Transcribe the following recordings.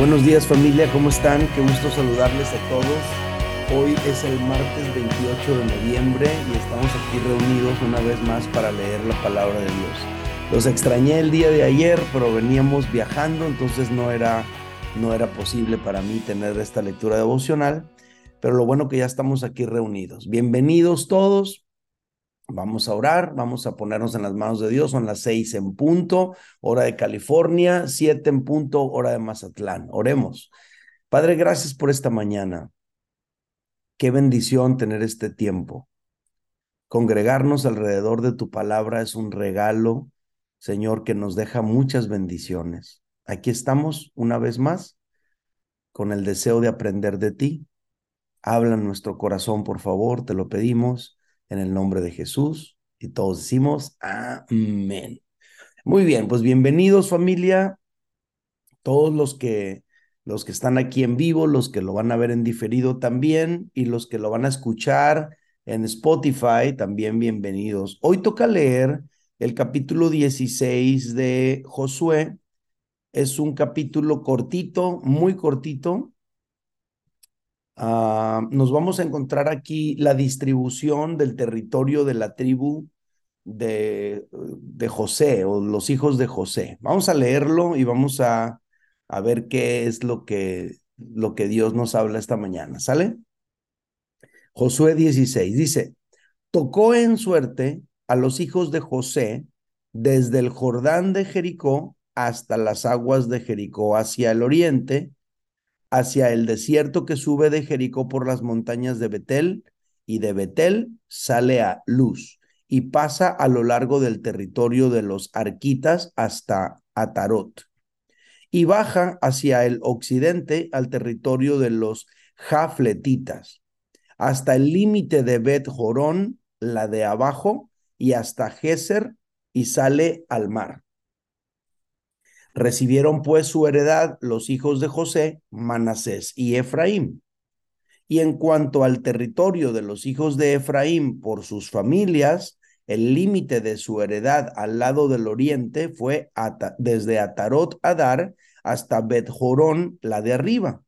Buenos días familia, ¿cómo están? Qué gusto saludarles a todos. Hoy es el martes 28 de noviembre y estamos aquí reunidos una vez más para leer la palabra de Dios. Los extrañé el día de ayer, pero veníamos viajando, entonces no era, no era posible para mí tener esta lectura devocional, pero lo bueno que ya estamos aquí reunidos. Bienvenidos todos. Vamos a orar, vamos a ponernos en las manos de Dios. Son las seis en punto, hora de California, siete en punto, hora de Mazatlán. Oremos. Padre, gracias por esta mañana. Qué bendición tener este tiempo. Congregarnos alrededor de tu palabra es un regalo, Señor, que nos deja muchas bendiciones. Aquí estamos una vez más con el deseo de aprender de ti. Habla en nuestro corazón, por favor, te lo pedimos en el nombre de Jesús. Y todos decimos amén. Muy bien, pues bienvenidos familia, todos los que los que están aquí en vivo, los que lo van a ver en diferido también y los que lo van a escuchar en Spotify también bienvenidos. Hoy toca leer el capítulo 16 de Josué. Es un capítulo cortito, muy cortito, Ah, nos vamos a encontrar aquí la distribución del territorio de la tribu de, de, José o los hijos de José. Vamos a leerlo y vamos a, a ver qué es lo que, lo que Dios nos habla esta mañana. ¿Sale? Josué 16 dice, tocó en suerte a los hijos de José desde el Jordán de Jericó hasta las aguas de Jericó hacia el oriente hacia el desierto que sube de Jericó por las montañas de Betel, y de Betel sale a Luz y pasa a lo largo del territorio de los Arquitas hasta Atarot, y baja hacia el occidente al territorio de los Jafletitas, hasta el límite de Bet Jorón, la de abajo, y hasta Geser, y sale al mar. Recibieron pues su heredad los hijos de José, Manasés y Efraín. Y en cuanto al territorio de los hijos de Efraín por sus familias, el límite de su heredad al lado del oriente fue desde Atarot Adar hasta Bet Jorón, la de arriba.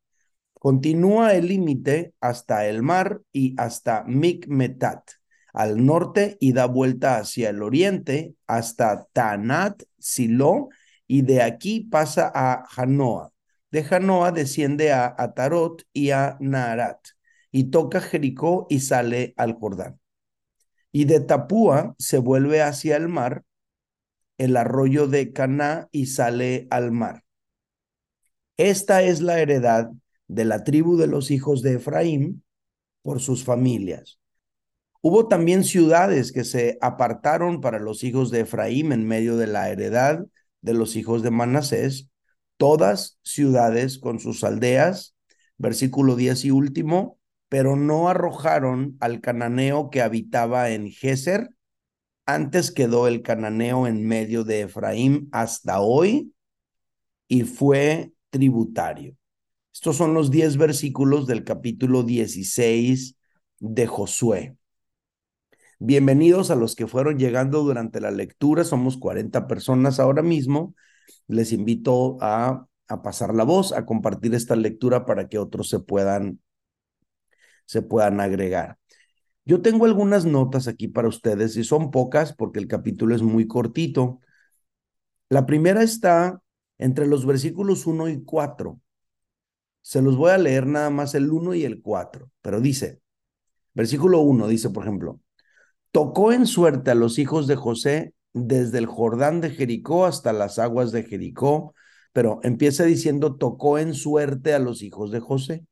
Continúa el límite hasta el mar y hasta Mikmetat, al norte y da vuelta hacia el oriente hasta Tanat, Silo y de aquí pasa a Janoa. De Janoa desciende a Atarot y a Naharat y toca Jericó y sale al Jordán. Y de Tapúa se vuelve hacia el mar, el arroyo de Caná y sale al mar. Esta es la heredad de la tribu de los hijos de Efraín por sus familias. Hubo también ciudades que se apartaron para los hijos de Efraín en medio de la heredad de los hijos de Manasés, todas ciudades con sus aldeas, versículo 10 y último, pero no arrojaron al cananeo que habitaba en Geser, antes quedó el cananeo en medio de Efraín hasta hoy y fue tributario. Estos son los 10 versículos del capítulo 16 de Josué. Bienvenidos a los que fueron llegando durante la lectura. Somos 40 personas ahora mismo. Les invito a, a pasar la voz, a compartir esta lectura para que otros se puedan, se puedan agregar. Yo tengo algunas notas aquí para ustedes y son pocas porque el capítulo es muy cortito. La primera está entre los versículos 1 y 4. Se los voy a leer nada más el 1 y el 4, pero dice, versículo 1 dice, por ejemplo, Tocó en suerte a los hijos de José desde el Jordán de Jericó hasta las aguas de Jericó, pero empieza diciendo tocó en suerte a los hijos de José.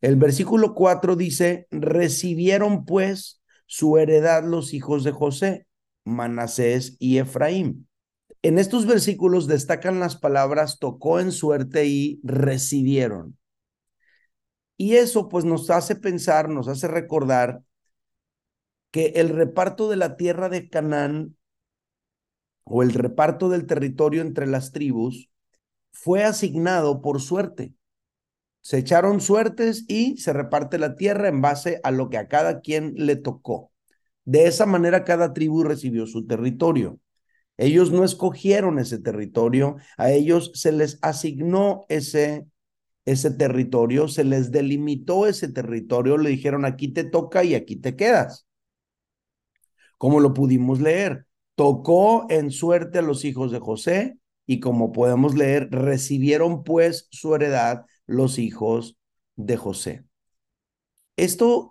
El versículo 4 dice, recibieron pues su heredad los hijos de José, Manasés y Efraín. En estos versículos destacan las palabras tocó en suerte y recibieron. Y eso pues nos hace pensar, nos hace recordar que el reparto de la tierra de Canaán o el reparto del territorio entre las tribus fue asignado por suerte. Se echaron suertes y se reparte la tierra en base a lo que a cada quien le tocó. De esa manera cada tribu recibió su territorio. Ellos no escogieron ese territorio, a ellos se les asignó ese, ese territorio, se les delimitó ese territorio, le dijeron aquí te toca y aquí te quedas. Como lo pudimos leer, tocó en suerte a los hijos de José y como podemos leer, recibieron pues su heredad los hijos de José. Esto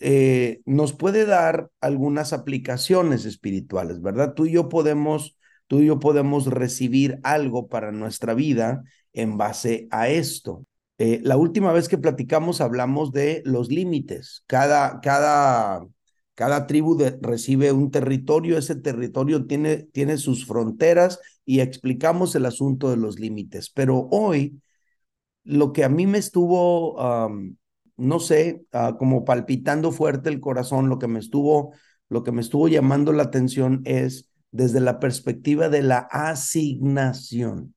eh, nos puede dar algunas aplicaciones espirituales, ¿verdad? Tú y yo podemos, tú y yo podemos recibir algo para nuestra vida en base a esto. Eh, la última vez que platicamos hablamos de los límites. Cada, cada, cada tribu recibe un territorio, ese territorio tiene, tiene sus fronteras y explicamos el asunto de los límites. Pero hoy, lo que a mí me estuvo no sé, ah, como palpitando fuerte el corazón, lo que me estuvo, lo que me estuvo llamando la atención es desde la perspectiva de la asignación.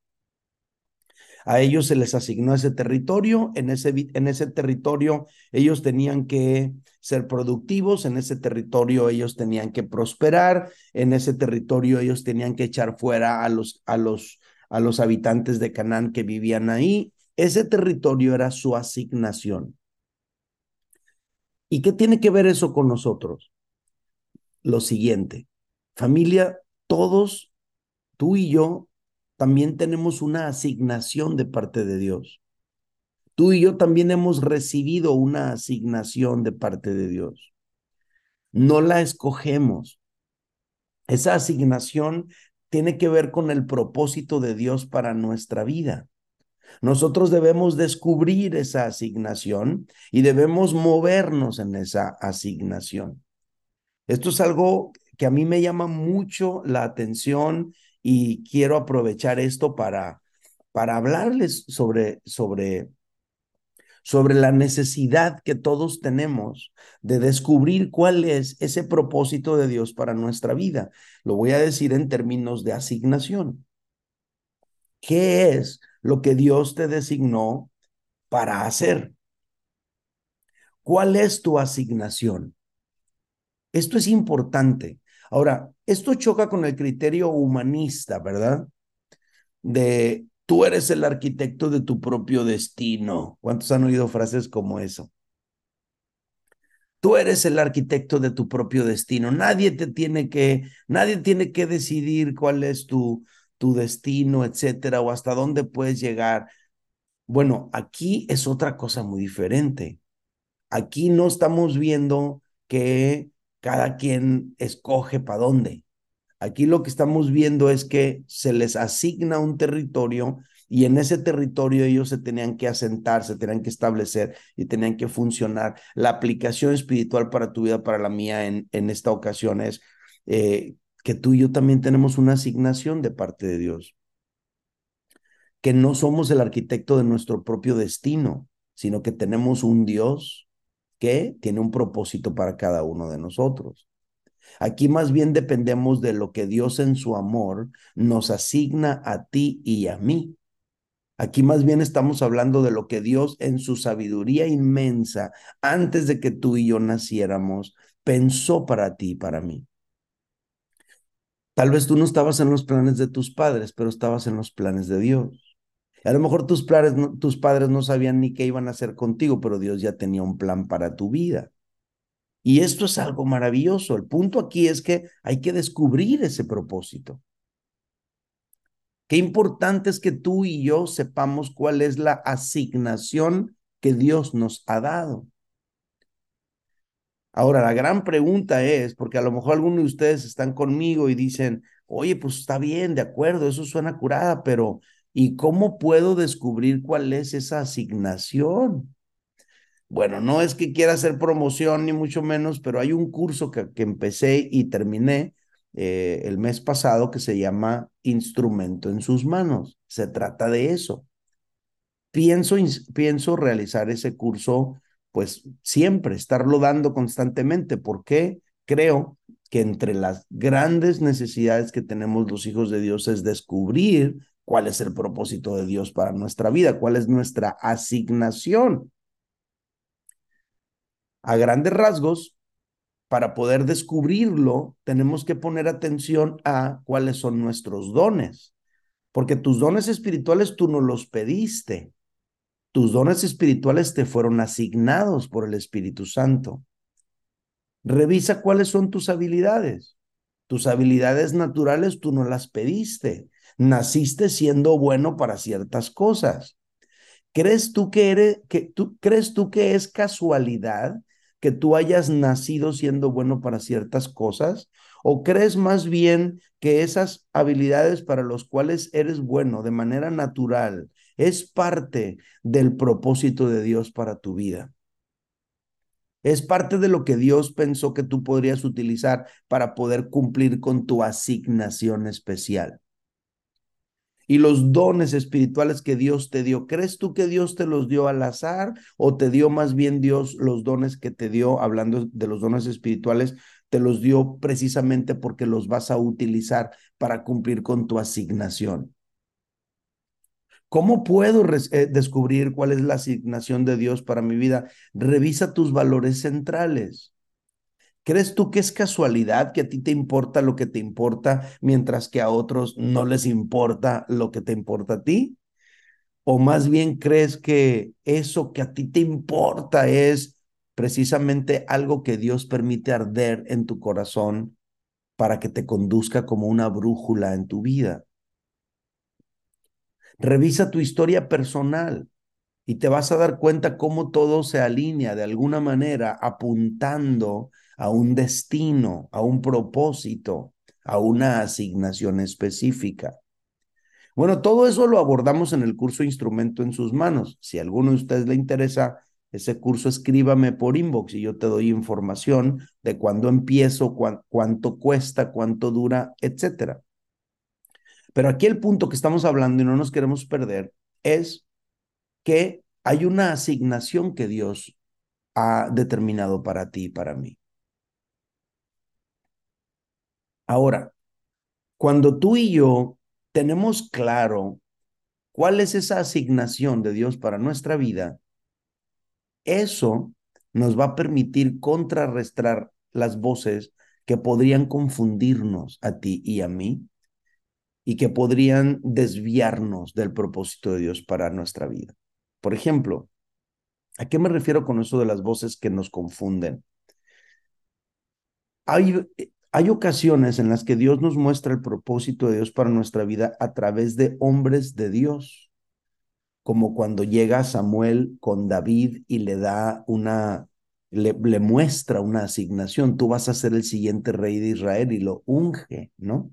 A ellos se les asignó ese territorio, en ese, en ese territorio ellos tenían que ser productivos, en ese territorio ellos tenían que prosperar, en ese territorio ellos tenían que echar fuera a los, a los, a los habitantes de Canaán que vivían ahí. Ese territorio era su asignación. ¿Y qué tiene que ver eso con nosotros? Lo siguiente, familia, todos, tú y yo, también tenemos una asignación de parte de Dios. Tú y yo también hemos recibido una asignación de parte de Dios. No la escogemos. Esa asignación tiene que ver con el propósito de Dios para nuestra vida. Nosotros debemos descubrir esa asignación y debemos movernos en esa asignación. Esto es algo que a mí me llama mucho la atención y quiero aprovechar esto para, para hablarles sobre, sobre, sobre la necesidad que todos tenemos de descubrir cuál es ese propósito de Dios para nuestra vida. Lo voy a decir en términos de asignación. ¿Qué es lo que Dios te designó para hacer. ¿Cuál es tu asignación? Esto es importante. Ahora, esto choca con el criterio humanista, ¿verdad? De tú eres el arquitecto de tu propio destino. ¿Cuántos han oído frases como eso? Tú eres el arquitecto de tu propio destino. Nadie te tiene que, nadie tiene que decidir cuál es tu, tu destino, etcétera, o hasta dónde puedes llegar. Bueno, aquí es otra cosa muy diferente. Aquí no estamos viendo que cada quien escoge para dónde. Aquí lo que estamos viendo es que se les asigna un territorio y en ese territorio ellos se tenían que asentar, se tenían que establecer y tenían que funcionar. La aplicación espiritual para tu vida, para la mía en, en esta ocasión es eh, que tú y yo también tenemos una asignación de parte de Dios, que no somos el arquitecto de nuestro propio destino, sino que tenemos un Dios que tiene un propósito para cada uno de nosotros. Aquí más bien dependemos de lo que Dios en su amor nos asigna a ti y a mí. Aquí más bien estamos hablando de lo que Dios en su sabiduría inmensa, antes de que tú y yo naciéramos, pensó para ti y para mí. Tal vez tú no estabas en los planes de tus padres, pero estabas en los planes de Dios. A lo mejor tus, no, tus padres no sabían ni qué iban a hacer contigo, pero Dios ya tenía un plan para tu vida. Y esto es algo maravilloso. El punto aquí es que hay que descubrir ese propósito. Qué importante es que tú y yo sepamos cuál es la asignación que Dios nos ha dado. Ahora, la gran pregunta es, porque a lo mejor algunos de ustedes están conmigo y dicen, oye, pues está bien, de acuerdo, eso suena curada, pero ¿y cómo puedo descubrir cuál es esa asignación? Bueno, no es que quiera hacer promoción ni mucho menos, pero hay un curso que, empecé y terminé eh, el mes pasado que se llama Instrumento en sus manos. Se trata de eso. Pienso, pienso realizar ese curso pues siempre estarlo dando constantemente, porque creo que entre las grandes necesidades que tenemos los hijos de Dios es descubrir cuál es el propósito de Dios para nuestra vida, cuál es nuestra asignación. A grandes rasgos, para poder descubrirlo, tenemos que poner atención a cuáles son nuestros dones, porque tus dones espirituales tú no los pediste, tus dones espirituales te fueron asignados por el Espíritu Santo. Revisa cuáles son tus habilidades. Tus habilidades naturales tú no las pediste. Naciste siendo bueno para ciertas cosas. ¿Crees tú que eres que tú crees tú que es casualidad que tú hayas nacido siendo bueno para ciertas cosas? ¿O crees más bien que esas habilidades para las cuales eres bueno de manera natural es parte del propósito de Dios para tu vida? Es parte de lo que Dios pensó que tú podrías utilizar para poder cumplir con tu asignación especial y los dones espirituales que Dios te dio. ¿Crees tú que Dios te los dio al azar o te dio más bien Dios los dones que te dio, hablando de los dones espirituales, te los dio precisamente porque los vas a utilizar para cumplir con tu asignación? ¿Cómo puedo eh, descubrir cuál es la asignación de Dios para mi vida? Revisa tus valores centrales. ¿Crees tú que es casualidad que a ti te importa lo que te importa mientras que a otros no les importa lo que te importa a ti? ¿O más bien crees que eso que a ti te importa es precisamente algo que Dios permite arder en tu corazón para que te conduzca como una brújula en tu vida? Revisa tu historia personal y te vas a dar cuenta cómo todo se alinea de alguna manera apuntando a un destino, a un propósito, a una asignación específica. Bueno, todo eso lo abordamos en el curso Instrumento en sus manos. Si a alguno de ustedes le interesa ese curso, escríbame por inbox y yo te doy información de cuándo empiezo, cuánto cuesta, cuánto dura, etcétera. Pero aquí el punto que estamos hablando y no nos queremos perder es que hay una asignación que Dios ha determinado para ti y para mí. Ahora, cuando tú y yo tenemos claro cuál es esa asignación de Dios para nuestra vida, eso nos va a permitir contrarrestar las voces que podrían confundirnos a ti y a mí y que podrían desviarnos del propósito de Dios para nuestra vida. Por ejemplo, ¿a qué me refiero con eso de las voces que nos confunden? Hay, hay ocasiones en las que Dios nos muestra el propósito de Dios para nuestra vida a través de hombres de Dios, como cuando llega Samuel con David y le da una, le, muestra una asignación, tú vas a ser el siguiente rey de Israel y lo unge, ¿no?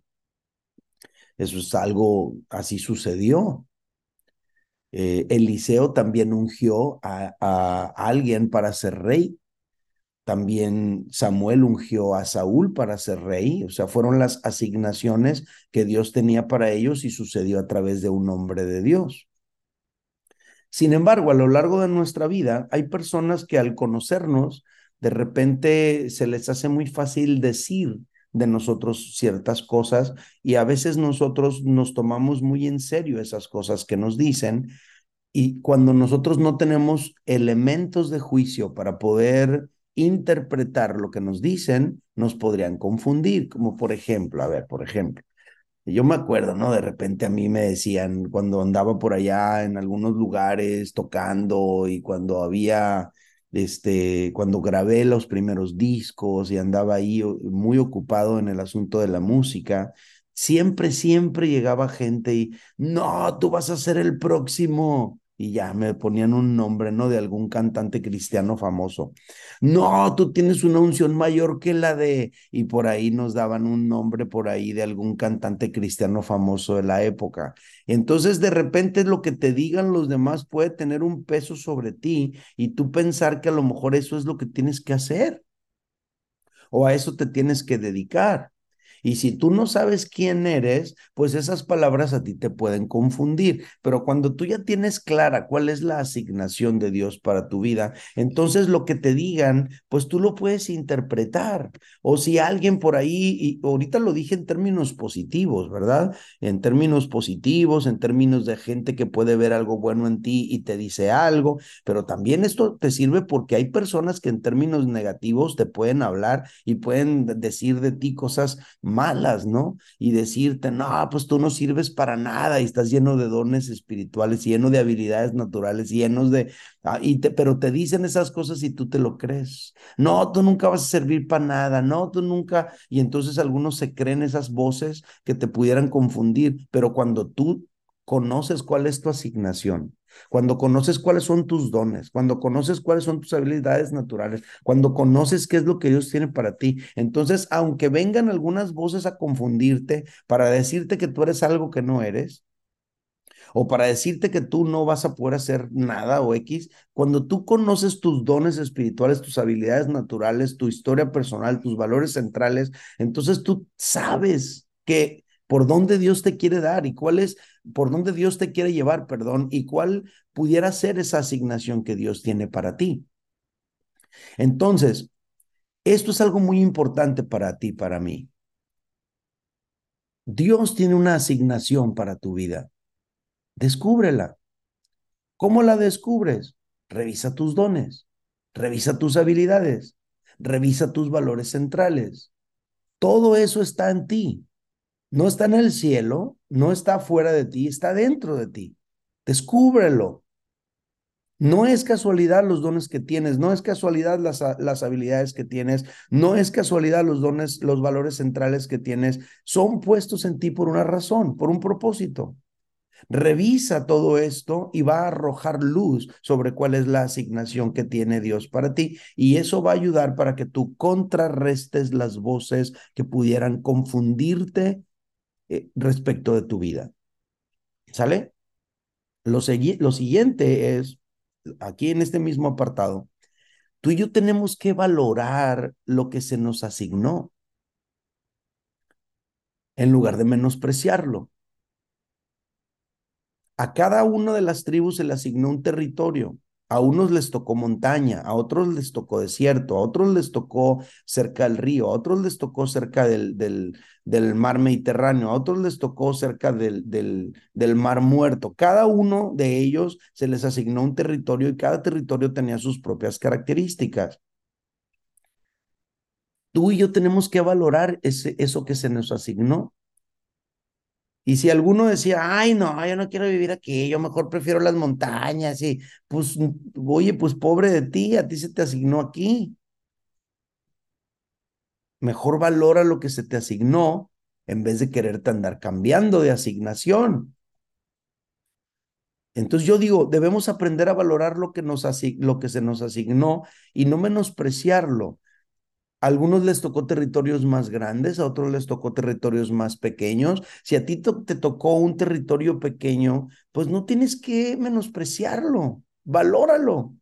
Eso es algo, así sucedió. Eh, Eliseo también ungió a, alguien para ser rey también Samuel ungió a Saúl para ser rey, o sea, fueron las asignaciones que Dios tenía para ellos y sucedió a través de un hombre de Dios. Sin embargo, a lo largo de nuestra vida hay personas que al conocernos, de repente se les hace muy fácil decir de nosotros ciertas cosas y a veces nosotros nos tomamos muy en serio esas cosas que nos dicen y cuando nosotros no tenemos elementos de juicio para poder interpretar lo que nos dicen, nos podrían confundir, como por ejemplo, a ver, por ejemplo, yo me acuerdo, ¿no? De repente a mí me decían cuando andaba por allá en algunos lugares tocando y cuando había, este, cuando grabé los primeros discos y andaba ahí muy ocupado en el asunto de la música, siempre, siempre llegaba gente y, no, tú vas a ser el próximo y ya me ponían un nombre, ¿no? De algún cantante cristiano famoso. No, tú tienes una unción mayor que la de, y por ahí nos daban un nombre por ahí de algún cantante cristiano famoso de la época. Entonces, de repente lo que te digan los demás puede tener un peso sobre ti y tú pensar que a lo mejor eso es lo que tienes que hacer o a eso te tienes que dedicar. Y si tú no sabes quién eres, pues esas palabras a ti te pueden confundir. Pero cuando tú ya tienes clara cuál es la asignación de Dios para tu vida, entonces lo que te digan, pues tú lo puedes interpretar. O si alguien por ahí, y ahorita lo dije en términos positivos, ¿verdad? En términos positivos, en términos de gente que puede ver algo bueno en ti y te dice algo, pero también esto te sirve porque hay personas que en términos negativos te pueden hablar y pueden decir de ti cosas malas, ¿no? Y decirte, no, pues tú no sirves para nada y estás lleno de dones espirituales, lleno de habilidades naturales, llenos de, ah, te, pero te dicen esas cosas y tú te lo crees. No, tú nunca vas a servir para nada, no, tú nunca, y entonces algunos se creen esas voces que te pudieran confundir, pero cuando tú conoces cuál es tu asignación, cuando conoces cuáles son tus dones, cuando conoces cuáles son tus habilidades naturales, cuando conoces qué es lo que Dios tiene para ti. Entonces, aunque vengan algunas voces a confundirte para decirte que tú eres algo que no eres, o para decirte que tú no vas a poder hacer nada o X, cuando tú conoces tus dones espirituales, tus habilidades naturales, tu historia personal, tus valores centrales, entonces tú sabes que por dónde Dios te quiere dar y cuál es, por dónde Dios te quiere llevar, perdón, y cuál pudiera ser esa asignación que Dios tiene para ti. Entonces, esto es algo muy importante para ti, para mí. Dios tiene una asignación para tu vida. Descúbrela. ¿Cómo la descubres? Revisa tus dones, revisa tus habilidades, revisa tus valores centrales. Todo eso está en ti. No está en el cielo, no está fuera de ti, está dentro de ti. Descúbrelo. No es casualidad los dones que tienes, no es casualidad las, las, habilidades que tienes, no es casualidad los dones, los valores centrales que tienes, son puestos en ti por una razón, por un propósito. Revisa todo esto y va a arrojar luz sobre cuál es la asignación que tiene Dios para ti. Y eso va a ayudar para que tú contrarrestes las voces que pudieran confundirte eh, respecto de tu vida. ¿Sale? Lo, lo siguiente es, aquí en este mismo apartado, tú y yo tenemos que valorar lo que se nos asignó en lugar de menospreciarlo. A cada una de las tribus se le asignó un territorio. A unos les tocó montaña, a otros les tocó desierto, a otros les tocó cerca del río, a otros les tocó cerca del, del, mar Mediterráneo, a otros les tocó cerca del, del, del mar muerto. Cada uno de ellos se les asignó un territorio y cada territorio tenía sus propias características. Tú y yo tenemos que valorar ese, eso que se nos asignó y si alguno decía, ay, no, yo no quiero vivir aquí, yo mejor prefiero las montañas, y pues, oye, pues pobre de ti, a ti se te asignó aquí. Mejor valora lo que se te asignó en vez de quererte andar cambiando de asignación. Entonces yo digo, debemos aprender a valorar lo que, nos lo que se nos asignó y no menospreciarlo algunos les tocó territorios más grandes, a otros les tocó territorios más pequeños. Si a ti te tocó un territorio pequeño, pues no tienes que menospreciarlo, valóralo.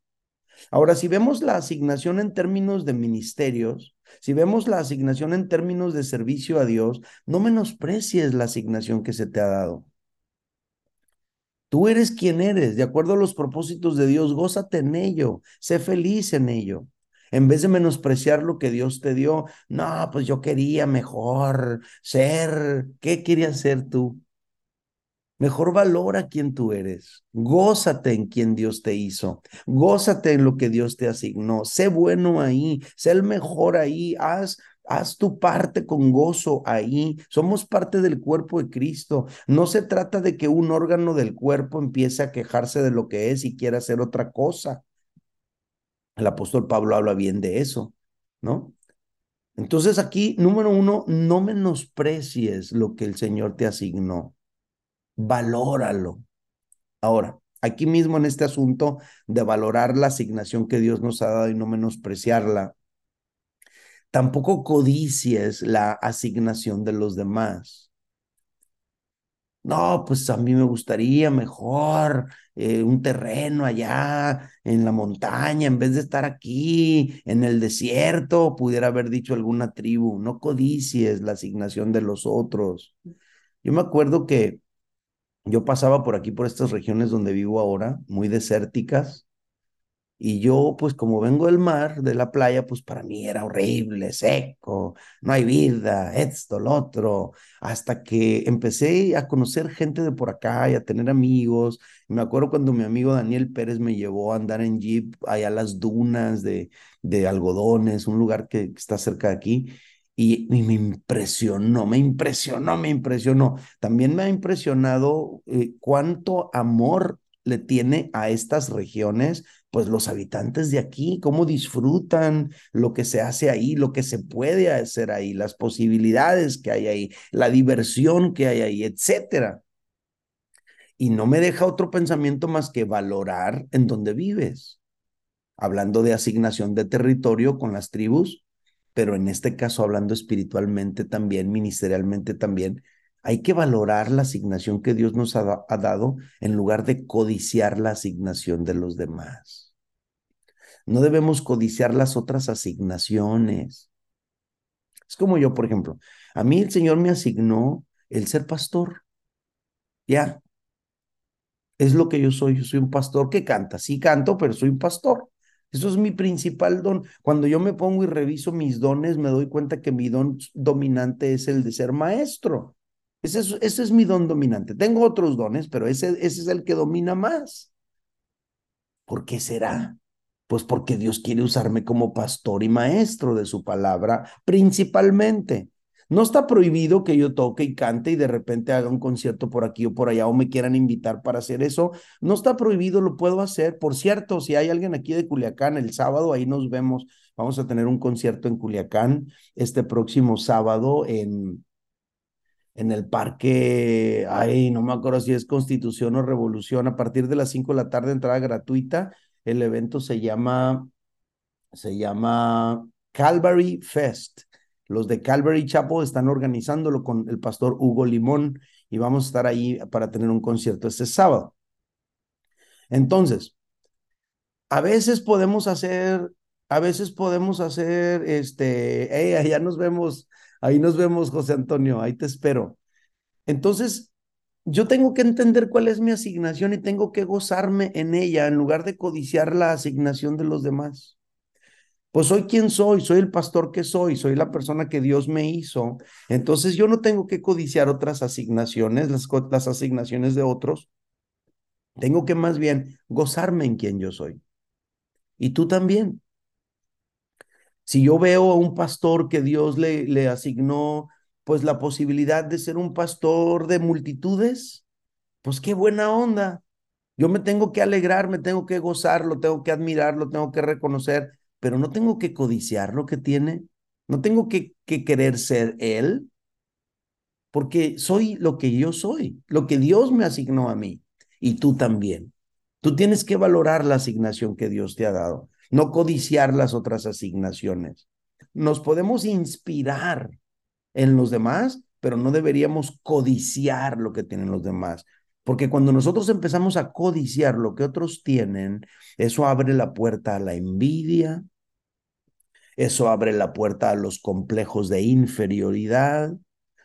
Ahora, si vemos la asignación en términos de ministerios, si vemos la asignación en términos de servicio a Dios, no menosprecies la asignación que se te ha dado. Tú eres quien eres, de acuerdo a los propósitos de Dios, gózate en ello, sé feliz en ello. En vez de menospreciar lo que Dios te dio, no, pues yo quería mejor ser. ¿Qué querías ser tú? Mejor valora quién tú eres. Gózate en quien Dios te hizo. Gózate en lo que Dios te asignó. Sé bueno ahí. Sé el mejor ahí. Haz, haz tu parte con gozo ahí. Somos parte del cuerpo de Cristo. No se trata de que un órgano del cuerpo empiece a quejarse de lo que es y quiera hacer otra cosa. El apóstol Pablo habla bien de eso, ¿no? Entonces aquí, número uno, no menosprecies lo que el Señor te asignó. Valóralo. Ahora, aquí mismo en este asunto de valorar la asignación que Dios nos ha dado y no menospreciarla, tampoco codicies la asignación de los demás. No, pues a mí me gustaría mejor eh, un terreno allá en la montaña, en vez de estar aquí en el desierto, pudiera haber dicho alguna tribu, no codicies la asignación de los otros. Yo me acuerdo que yo pasaba por aquí, por estas regiones donde vivo ahora, muy desérticas, y yo, pues como vengo del mar, de la playa, pues para mí era horrible, seco, no hay vida, esto, lo otro, hasta que empecé a conocer gente de por acá y a tener amigos. Me acuerdo cuando mi amigo Daniel Pérez me llevó a andar en jeep allá a las dunas de, de algodones, un lugar que, está cerca de aquí. Y, me impresionó, me impresionó, me impresionó. También me ha impresionado eh, cuánto amor le tiene a estas regiones pues los habitantes de aquí, cómo disfrutan lo que se hace ahí, lo que se puede hacer ahí, las posibilidades que hay ahí, la diversión que hay ahí, etcétera. Y no me deja otro pensamiento más que valorar en donde vives. Hablando de asignación de territorio con las tribus, pero en este caso hablando espiritualmente también, ministerialmente también, hay que valorar la asignación que Dios nos ha, dado en lugar de codiciar la asignación de los demás. No debemos codiciar las otras asignaciones. Es como yo, por ejemplo, a mí el Señor me asignó el ser pastor. Ya. Es lo que yo soy. Yo soy un pastor que canta. Sí canto, pero soy un pastor. Eso es mi principal don. Cuando yo me pongo y reviso mis dones, me doy cuenta que mi don dominante es el de ser maestro. Ese es, mi don dominante. Tengo otros dones, pero ese, ese es el que domina más. ¿Por qué será? Pues porque Dios quiere usarme como pastor y maestro de su palabra, principalmente. No está prohibido que yo toque y cante y de repente haga un concierto por aquí o por allá o me quieran invitar para hacer eso. No está prohibido, lo puedo hacer. Por cierto, si hay alguien aquí de Culiacán, el sábado ahí nos vemos. Vamos a tener un concierto en Culiacán este próximo sábado en, en el parque, ay, no me acuerdo si es Constitución o Revolución, a partir de las 5 de la tarde, entrada gratuita. El evento se llama, se llama Calvary Fest. Los de Calvary Chapo están organizándolo con el pastor Hugo Limón y vamos a estar ahí para tener un concierto este sábado. Entonces, a veces podemos hacer, a veces podemos hacer, este, hey, allá nos vemos Ahí nos vemos, José Antonio, ahí te espero. Entonces, yo tengo que entender cuál es mi asignación y tengo que gozarme en ella en lugar de codiciar la asignación de los demás. Pues soy quien soy, soy el pastor que soy, soy la persona que Dios me hizo. Entonces yo no tengo que codiciar otras asignaciones, las, asignaciones de otros. Tengo que más bien gozarme en quien yo soy. Y tú también. Si yo veo a un pastor que Dios le asignó pues la posibilidad de ser un pastor de multitudes, pues qué buena onda. Yo me tengo que alegrar, me tengo que gozar, lo tengo que admirar, lo tengo que reconocer, pero no tengo que codiciar lo que tiene, no tengo que, que querer ser él, porque soy lo que yo soy, lo que Dios me asignó a mí y tú también. Tú tienes que valorar la asignación que Dios te ha dado no codiciar las otras asignaciones. Nos podemos inspirar en los demás, pero no deberíamos codiciar lo que tienen los demás. Porque cuando nosotros empezamos a codiciar lo que otros tienen, eso abre la puerta a la envidia, eso abre la puerta a los complejos de inferioridad,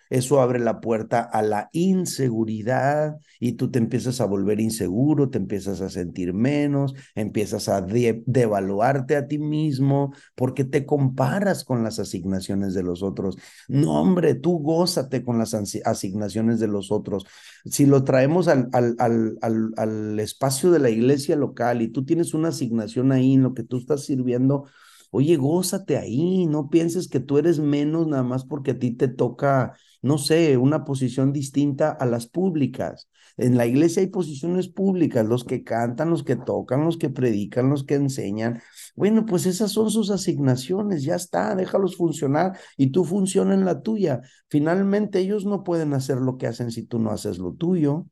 eso abre la puerta a la inseguridad y tú te empiezas a volver inseguro, te empiezas a sentir menos, empiezas a devaluarte a ti mismo porque te comparas con las asignaciones de los otros. No, hombre, tú gózate con las asignaciones de los otros. Si lo traemos al, al, espacio de la iglesia local y tú tienes una asignación ahí en lo que tú estás sirviendo, Oye, gózate ahí, no pienses que tú eres menos nada más porque a ti te toca, no sé, una posición distinta a las públicas. En la iglesia hay posiciones públicas, los que cantan, los que tocan, los que predican, los que enseñan. Bueno, pues esas son sus asignaciones, ya está, déjalos funcionar y tú funciona en la tuya. Finalmente ellos no pueden hacer lo que hacen si tú no haces lo tuyo.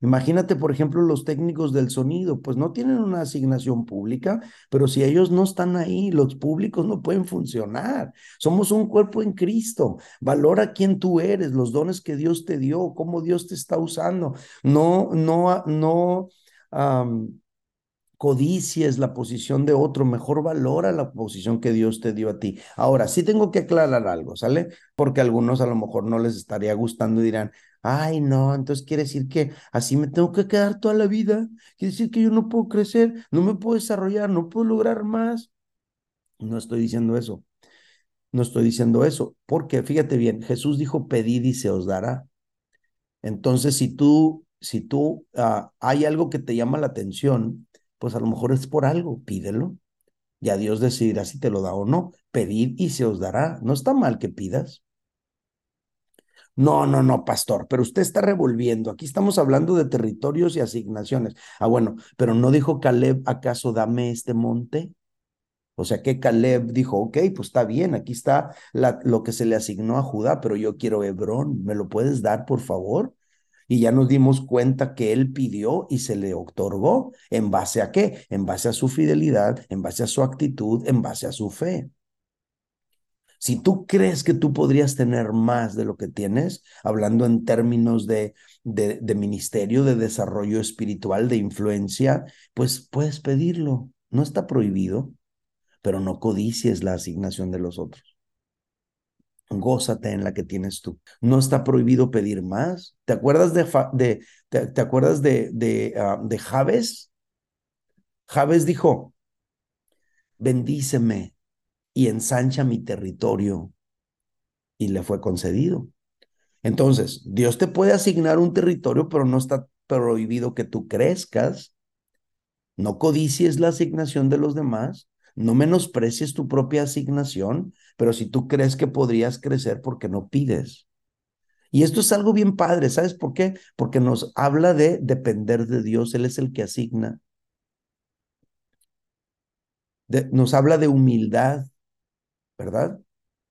Imagínate, por ejemplo, los técnicos del sonido, pues no tienen una asignación pública, pero si ellos no están ahí, los públicos no pueden funcionar. Somos un cuerpo en Cristo. Valora quién tú eres, los dones que Dios te dio, cómo Dios te está usando. No, no, no codicies la posición de otro, mejor valora la posición que Dios te dio a ti. Ahora, sí tengo que aclarar algo, ¿sale? Porque algunos a lo mejor no les estaría gustando y dirán, ay, no, entonces quiere decir que así me tengo que quedar toda la vida, quiere decir que yo no puedo crecer, no me puedo desarrollar, no puedo lograr más. No estoy diciendo eso. No estoy diciendo eso, porque fíjate bien, Jesús dijo, pedid y se os dará. Entonces, si tú, si tú, ah, hay algo que te llama la atención, pues a lo mejor es por algo, pídelo. Ya Dios decidirá si te lo da o no. Pedid y se os dará. No está mal que pidas. No, no, no, pastor, pero usted está revolviendo. Aquí estamos hablando de territorios y asignaciones. Ah, bueno, pero no dijo Caleb, ¿acaso dame este monte? O sea que Caleb dijo, ok, pues está bien, aquí está lo que se le asignó a Judá, pero yo quiero Hebrón, ¿me lo puedes dar, por favor? Y ya nos dimos cuenta que él pidió y se le otorgó. ¿En base a qué? En base a su fidelidad, en base a su actitud, en base a su fe. Si tú crees que tú podrías tener más de lo que tienes, hablando en términos de, de, ministerio, de desarrollo espiritual, de influencia, pues puedes pedirlo. No está prohibido, pero no codicies la asignación de los otros gózate en la que tienes tú. No está prohibido pedir más. ¿Te acuerdas de, de te, acuerdas de, de, de Javes? Javes dijo, bendíceme y ensancha mi territorio. Y le fue concedido. Entonces, Dios te puede asignar un territorio, pero no está prohibido que tú crezcas. No codicies la asignación de los demás. No menosprecies tu propia asignación, pero si tú crees que podrías crecer, ¿por qué no pides? Y esto es algo bien padre, ¿sabes por qué? Porque nos habla de depender de Dios, Él es el que asigna. nos habla de humildad, ¿verdad?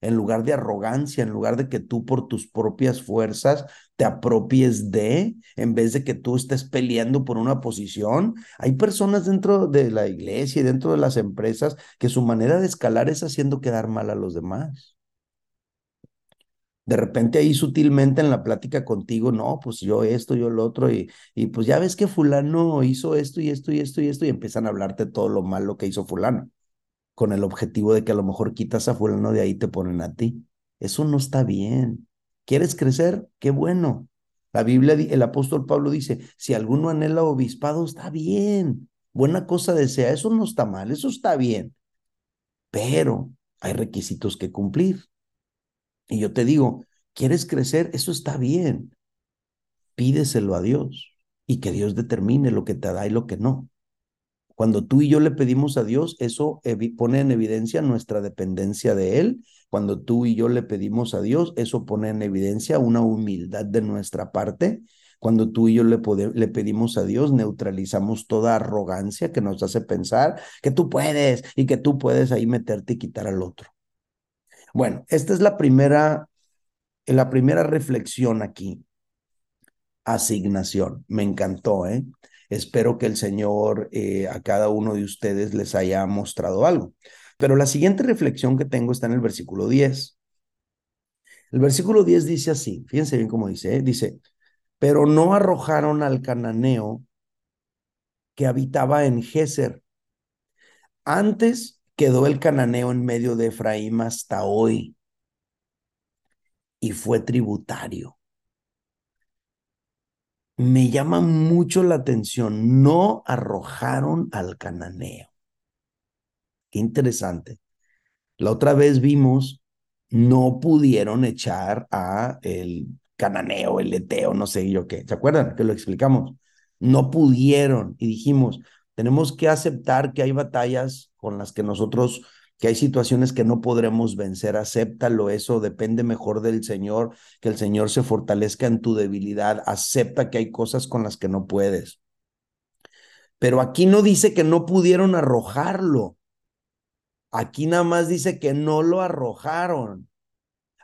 en lugar de arrogancia, en lugar de que tú por tus propias fuerzas te apropies de, en vez de que tú estés peleando por una posición. Hay personas dentro de la iglesia y dentro de las empresas que su manera de escalar es haciendo quedar mal a los demás. De repente ahí sutilmente en la plática contigo, no, pues yo esto, yo lo otro, y, y pues ya ves que fulano hizo esto y esto y esto y esto, y empiezan a hablarte todo lo malo que hizo fulano con el objetivo de que a lo mejor quitas a fulano de ahí te ponen a ti. Eso no está bien. ¿Quieres crecer? Qué bueno. La Biblia, el apóstol Pablo dice, si alguno anhela obispado, está bien. Buena cosa desea. Eso no está mal, eso está bien. Pero hay requisitos que cumplir. Y yo te digo, ¿quieres crecer? Eso está bien. Pídeselo a Dios y que Dios determine lo que te da y lo que no. Cuando tú y yo le pedimos a Dios, eso pone en evidencia nuestra dependencia de Él. Cuando tú y yo le pedimos a Dios, eso pone en evidencia una humildad de nuestra parte. Cuando tú y yo le, pedimos a Dios, neutralizamos toda arrogancia que nos hace pensar que tú puedes y que tú puedes ahí meterte y quitar al otro. Bueno, esta es la primera, la primera reflexión aquí. Asignación. Me encantó, ¿eh? Espero que el Señor eh, a cada uno de ustedes les haya mostrado algo. Pero la siguiente reflexión que tengo está en el versículo 10. El versículo 10 dice así, fíjense bien cómo dice, ¿eh? dice, pero no arrojaron al cananeo que habitaba en Geser. Antes quedó el cananeo en medio de Efraín hasta hoy y fue tributario me llama mucho la atención, no arrojaron al cananeo. Qué interesante. La otra vez vimos, no pudieron echar a el cananeo, el eteo, no sé yo qué. ¿Se acuerdan que lo explicamos? No pudieron y dijimos, tenemos que aceptar que hay batallas con las que nosotros que hay situaciones que no podremos vencer, acéptalo, eso depende mejor del Señor, que el Señor se fortalezca en tu debilidad, acepta que hay cosas con las que no puedes. Pero aquí no dice que no pudieron arrojarlo. Aquí nada más dice que no lo arrojaron.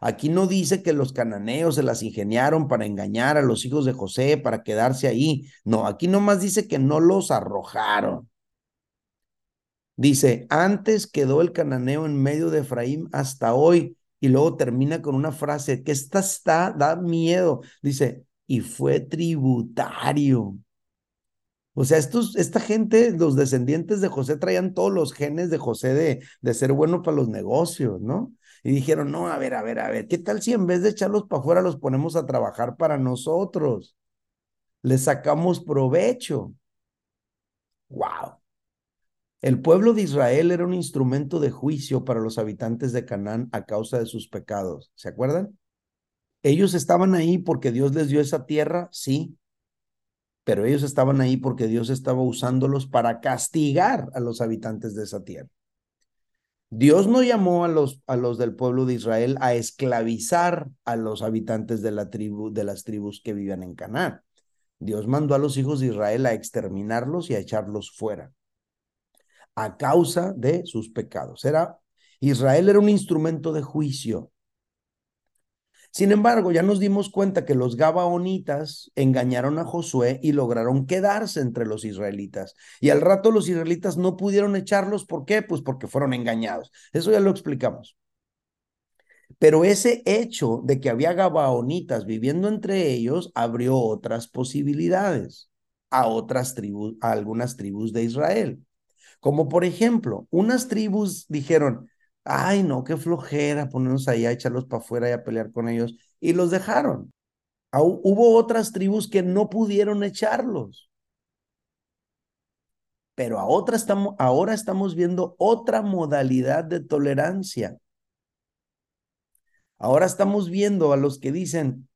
Aquí no dice que los cananeos se las ingeniaron para engañar a los hijos de José, para quedarse ahí. No, aquí nomás dice que no los arrojaron. Dice, antes quedó el cananeo en medio de Efraín hasta hoy. Y luego termina con una frase que esta está, da miedo. Dice, y fue tributario. O sea, estos, esta gente, los descendientes de José traían todos los genes de José de, de ser bueno para los negocios, ¿no? Y dijeron, no, a ver, a ver, a ver, ¿qué tal si en vez de echarlos para afuera los ponemos a trabajar para nosotros? Les sacamos provecho. ¡Wow! El pueblo de Israel era un instrumento de juicio para los habitantes de Canaán a causa de sus pecados. ¿Se acuerdan? Ellos estaban ahí porque Dios les dio esa tierra, sí, pero ellos estaban ahí porque Dios estaba usándolos para castigar a los habitantes de esa tierra. Dios no llamó a los, a los del pueblo de Israel a esclavizar a los habitantes de, la tribu, de las tribus que vivían en Canaán. Dios mandó a los hijos de Israel a exterminarlos y a echarlos fuera a causa de sus pecados. Era, Israel era un instrumento de juicio. Sin embargo, ya nos dimos cuenta que los Gabaonitas engañaron a Josué y lograron quedarse entre los israelitas. Y al rato los israelitas no pudieron echarlos. ¿Por qué? Pues porque fueron engañados. Eso ya lo explicamos. Pero ese hecho de que había Gabaonitas viviendo entre ellos abrió otras posibilidades a otras tribus, a algunas tribus de Israel. Como por ejemplo, unas tribus dijeron, ay no, qué flojera ponernos ahí a echarlos para afuera y a pelear con ellos, y los dejaron. Hubo otras tribus que no pudieron echarlos. Pero a otra estamos, ahora estamos viendo otra modalidad de tolerancia. Ahora estamos viendo a los que dicen,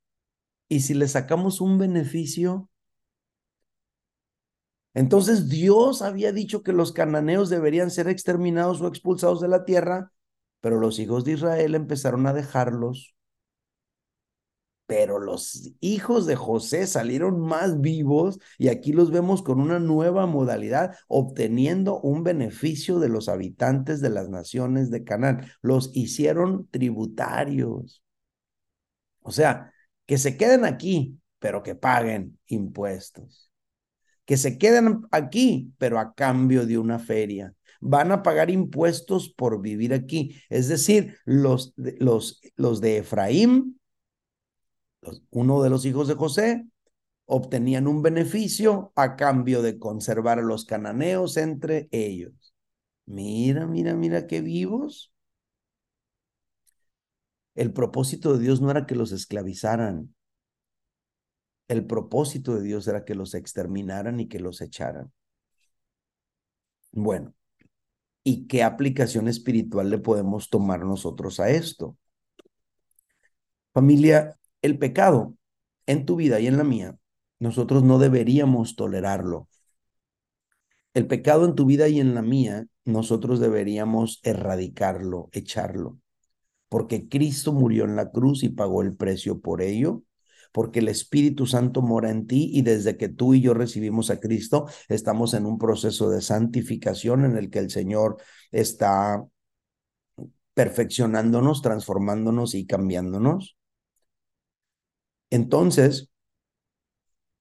¿y si le sacamos un beneficio? Entonces Dios había dicho que los cananeos deberían ser exterminados o expulsados de la tierra, pero los hijos de Israel empezaron a dejarlos. Pero los hijos de José salieron más vivos y aquí los vemos con una nueva modalidad, obteniendo un beneficio de los habitantes de las naciones de Canaán. Los hicieron tributarios. O sea, que se queden aquí, pero que paguen impuestos que se quedan aquí, pero a cambio de una feria. Van a pagar impuestos por vivir aquí. Es decir, los, los, los de Efraín, uno de los hijos de José, obtenían un beneficio a cambio de conservar a los cananeos entre ellos. Mira, mira, mira qué vivos. El propósito de Dios no era que los esclavizaran, el propósito de Dios era que los exterminaran y que los echaran. Bueno, ¿y qué aplicación espiritual le podemos tomar nosotros a esto? Familia, el pecado en tu vida y en la mía, nosotros no deberíamos tolerarlo. El pecado en tu vida y en la mía, nosotros deberíamos erradicarlo, echarlo, porque Cristo murió en la cruz y pagó el precio por ello porque el Espíritu Santo mora en ti y desde que tú y yo recibimos a Cristo, estamos en un proceso de santificación en el que el Señor está perfeccionándonos, transformándonos y cambiándonos. Entonces,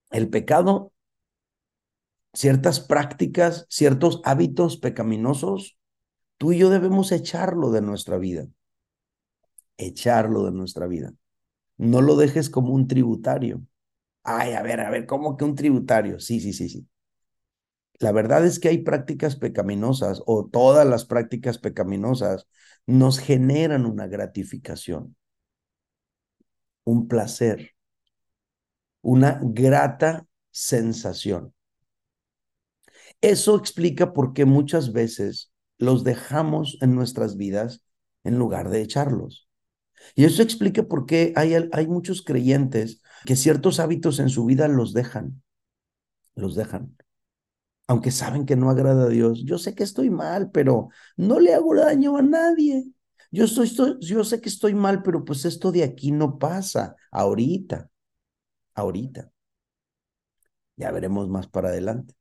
el pecado, ciertas prácticas, ciertos hábitos pecaminosos, tú y yo debemos echarlo de nuestra vida. Echarlo de nuestra vida. No lo dejes como un tributario. Ay, a ver, a ver, ¿cómo que un tributario? Sí, sí, sí, sí. La verdad es que hay prácticas pecaminosas o todas las prácticas pecaminosas nos generan una gratificación, un placer, una grata sensación. Eso explica por qué muchas veces los dejamos en nuestras vidas en lugar de echarlos. Y eso explica por qué hay, hay muchos creyentes que ciertos hábitos en su vida los dejan, los dejan, aunque saben que no agrada a Dios. Yo sé que estoy mal, pero no le hago daño a nadie. Yo, estoy, yo sé que estoy mal, pero pues esto de aquí no pasa ahorita, ahorita. Ya veremos más para adelante.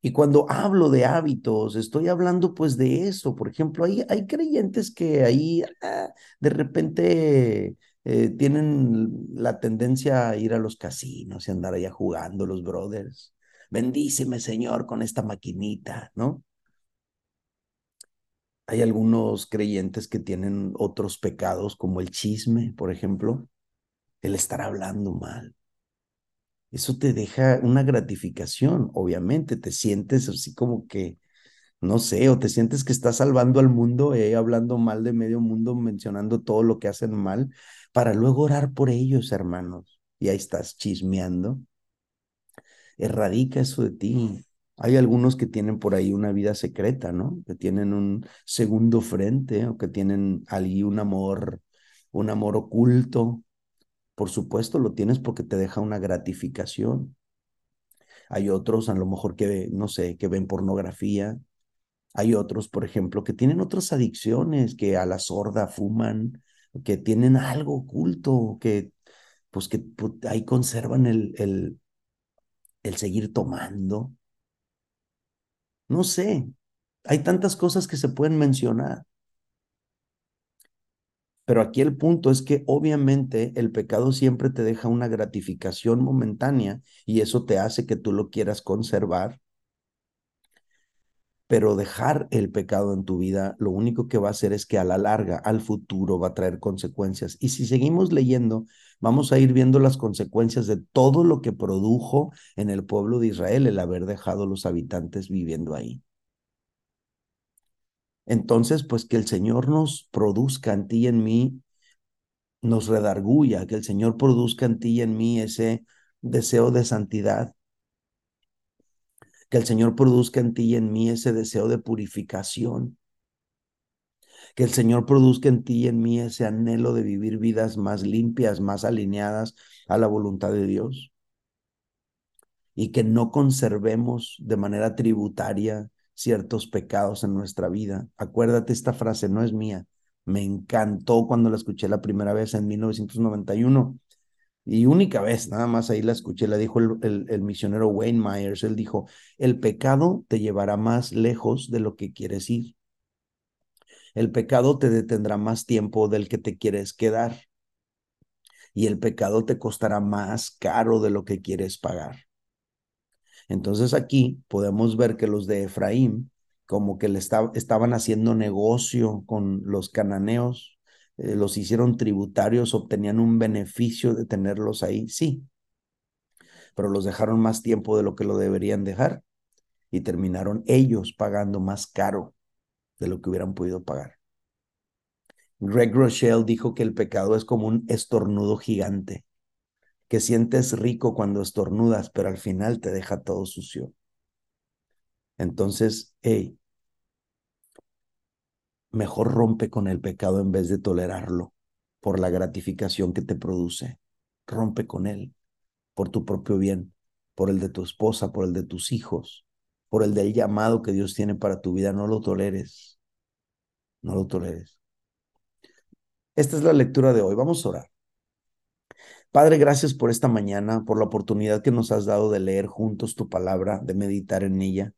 Y cuando hablo de hábitos, estoy hablando pues de eso. Por ejemplo, hay, hay creyentes que ahí ah, de repente eh, tienen la tendencia a ir a los casinos y andar allá jugando los brothers. Bendíceme, Señor, con esta maquinita, ¿no? Hay algunos creyentes que tienen otros pecados, como el chisme, por ejemplo, el estar hablando mal eso te deja una gratificación, obviamente, te sientes así como que, no sé, o te sientes que estás salvando al mundo, eh, hablando mal de medio mundo, mencionando todo lo que hacen mal, para luego orar por ellos, hermanos. Y ahí estás chismeando. Erradica eso de ti. Hay algunos que tienen por ahí una vida secreta, ¿no? Que tienen un segundo frente o que tienen allí un amor, un amor oculto, por supuesto, lo tienes porque te deja una gratificación. Hay otros, a lo mejor que, no sé, que ven pornografía. Hay otros, por ejemplo, que tienen otras adicciones, que a la sorda fuman, que tienen algo oculto, que pues que pues, ahí conservan el, el, el seguir tomando. No sé, hay tantas cosas que se pueden mencionar. Pero aquí el punto es que obviamente el pecado siempre te deja una gratificación momentánea y eso te hace que tú lo quieras conservar. Pero dejar el pecado en tu vida lo único que va a hacer es que a la larga, al futuro, va a traer consecuencias. Y si seguimos leyendo, vamos a ir viendo las consecuencias de todo lo que produjo en el pueblo de Israel el haber dejado los habitantes viviendo ahí. Entonces, pues que el Señor nos produzca en ti y en mí, nos redarguya, que el Señor produzca en ti y en mí ese deseo de santidad, que el Señor produzca en ti y en mí ese deseo de purificación, que el Señor produzca en ti y en mí ese anhelo de vivir vidas más limpias, más alineadas a la voluntad de Dios, y que no conservemos de manera tributaria ciertos pecados en nuestra vida. Acuérdate, esta frase no es mía. Me encantó cuando la escuché la primera vez en 1991. Y única vez, nada más ahí la escuché, la dijo el, el, misionero Wayne Myers. Él dijo, el pecado te llevará más lejos de lo que quieres ir. El pecado te detendrá más tiempo del que te quieres quedar. Y el pecado te costará más caro de lo que quieres pagar. Entonces aquí podemos ver que los de Efraín como que le estaban haciendo negocio con los cananeos, eh, los hicieron tributarios, obtenían un beneficio de tenerlos ahí, sí, pero los dejaron más tiempo de lo que lo deberían dejar y terminaron ellos pagando más caro de lo que hubieran podido pagar. Greg Rochelle dijo que el pecado es como un estornudo gigante que sientes rico cuando estornudas, pero al final te deja todo sucio. Entonces, hey, mejor rompe con el pecado en vez de tolerarlo por la gratificación que te produce. Rompe con él por tu propio bien, por el de tu esposa, por el de tus hijos, por el del llamado que Dios tiene para tu vida. No lo toleres. No lo toleres. Esta es la lectura de hoy. Vamos a orar. Padre, gracias por esta mañana, por la oportunidad que nos has dado de leer juntos tu palabra, de meditar en ella.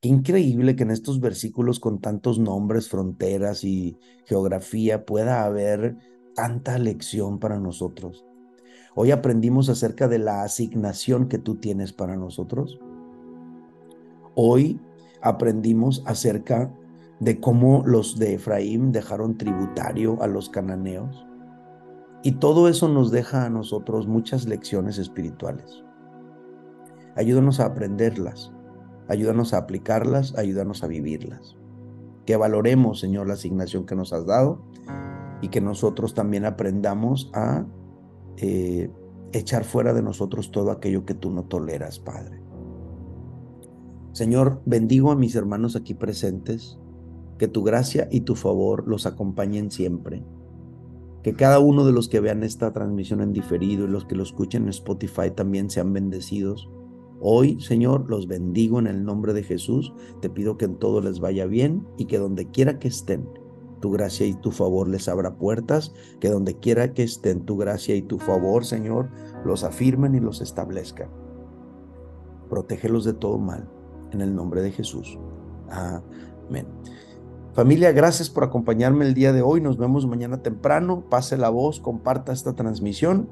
Qué increíble que en estos versículos con tantos nombres, fronteras y geografía pueda haber tanta lección para nosotros. Hoy aprendimos acerca de la asignación que tú tienes para nosotros. Hoy aprendimos acerca de cómo los de Efraín dejaron tributario a los cananeos. Y todo eso nos deja a nosotros muchas lecciones espirituales. Ayúdanos a aprenderlas, ayúdanos a aplicarlas, ayúdanos a vivirlas. Que valoremos, Señor, la asignación que nos has dado y que nosotros también aprendamos a eh, echar fuera de nosotros todo aquello que tú no toleras, Padre. Señor, bendigo a mis hermanos aquí presentes, que tu gracia y tu favor los acompañen siempre que cada uno de los que vean esta transmisión en diferido y los que lo escuchen en Spotify también sean bendecidos. Hoy, Señor, los bendigo en el nombre de Jesús. Te pido que en todo les vaya bien y que donde quiera que estén, tu gracia y tu favor les abra puertas, que donde quiera que estén, tu gracia y tu favor, Señor, los afirmen y los establezcan. Protégelos de todo mal. en el nombre de Jesús. Amén. Familia, gracias por acompañarme el día de hoy. Nos vemos mañana temprano. Pase la voz, comparta esta transmisión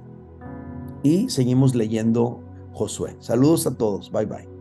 y seguimos leyendo Josué. Saludos a todos. Bye bye.